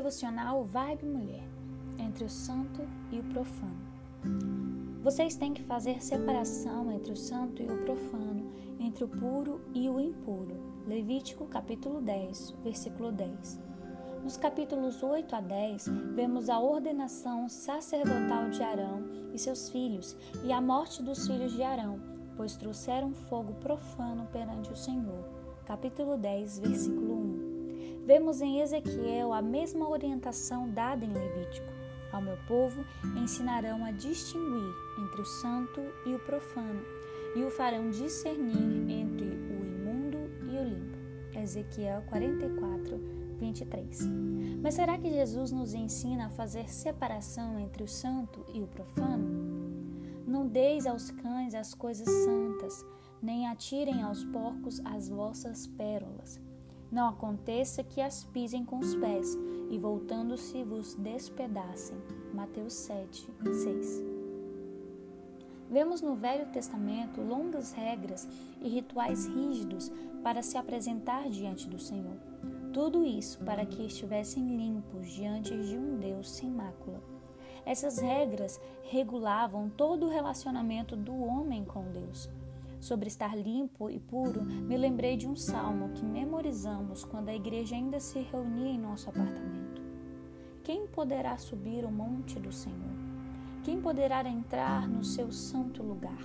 devocional Vibe Mulher, entre o santo e o profano. Vocês têm que fazer separação entre o santo e o profano, entre o puro e o impuro. Levítico capítulo 10, versículo 10. Nos capítulos 8 a 10, vemos a ordenação sacerdotal de Arão e seus filhos e a morte dos filhos de Arão, pois trouxeram fogo profano perante o Senhor. Capítulo 10, versículo 1. Vemos em Ezequiel a mesma orientação dada em Levítico. Ao meu povo ensinarão a distinguir entre o santo e o profano, e o farão discernir entre o imundo e o limpo. Ezequiel 44, 23. Mas será que Jesus nos ensina a fazer separação entre o santo e o profano? Não deis aos cães as coisas santas, nem atirem aos porcos as vossas pérolas. Não aconteça que as pisem com os pés e voltando-se vos despedacem. Mateus 7, 6. Vemos no Velho Testamento longas regras e rituais rígidos para se apresentar diante do Senhor. Tudo isso para que estivessem limpos diante de um Deus sem mácula. Essas regras regulavam todo o relacionamento do homem com Deus. Sobre estar limpo e puro, me lembrei de um salmo que memorizamos quando a igreja ainda se reunia em nosso apartamento. Quem poderá subir o monte do Senhor? Quem poderá entrar no seu santo lugar?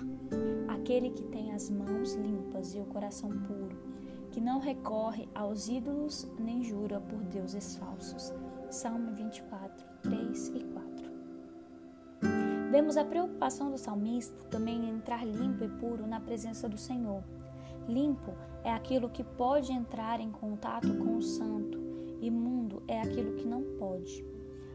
Aquele que tem as mãos limpas e o coração puro, que não recorre aos ídolos nem jura por deuses falsos. Salmo 24, 3 e 4. Vemos a preocupação do salmista também em entrar limpo e puro na presença do Senhor. Limpo é aquilo que pode entrar em contato com o santo, imundo é aquilo que não pode.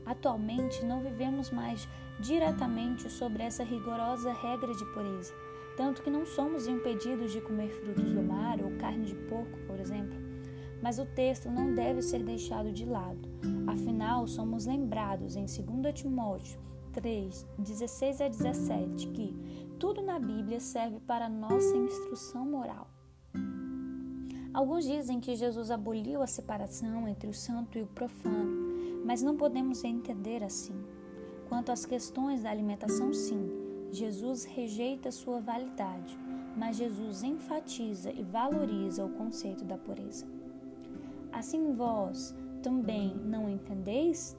Atualmente não vivemos mais diretamente sobre essa rigorosa regra de pureza, tanto que não somos impedidos de comer frutos do mar ou carne de porco, por exemplo. Mas o texto não deve ser deixado de lado. Afinal, somos lembrados em 2 Timóteo 3, 16 a 17 que tudo na Bíblia serve para nossa instrução moral. Alguns dizem que Jesus aboliu a separação entre o santo e o profano mas não podemos entender assim. Quanto às questões da alimentação, sim, Jesus rejeita sua validade, mas Jesus enfatiza e valoriza o conceito da pureza. Assim vós também não entendeis?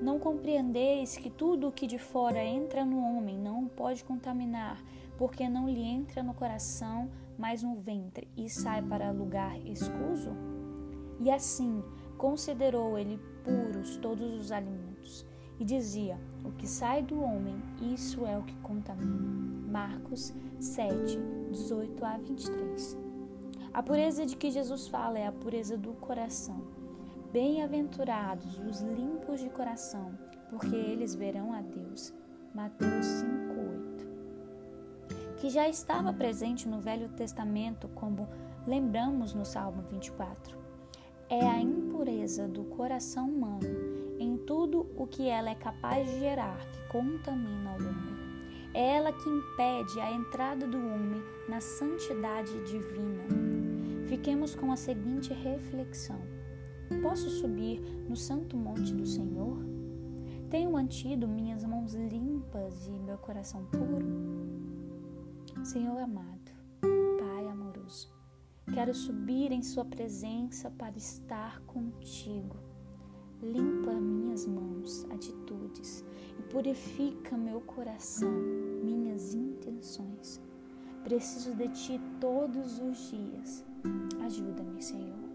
Não compreendeis que tudo o que de fora entra no homem não o pode contaminar, porque não lhe entra no coração, mas no ventre e sai para lugar escuso? E assim considerou ele puros todos os alimentos. E dizia: O que sai do homem, isso é o que contamina. Marcos 7, 18 a 23. A pureza de que Jesus fala é a pureza do coração. Bem-aventurados os limpos de coração, porque eles verão a Deus. Mateus 5:8. Que já estava presente no Velho Testamento, como lembramos no Salmo 24 é a impureza do coração humano em tudo o que ela é capaz de gerar que contamina o homem. É ela que impede a entrada do homem na santidade divina. Fiquemos com a seguinte reflexão: Posso subir no santo monte do Senhor? Tenho mantido minhas mãos limpas e meu coração puro? Senhor amado, Quero subir em Sua presença para estar contigo. Limpa minhas mãos, atitudes e purifica meu coração, minhas intenções. Preciso de Ti todos os dias. Ajuda-me, Senhor.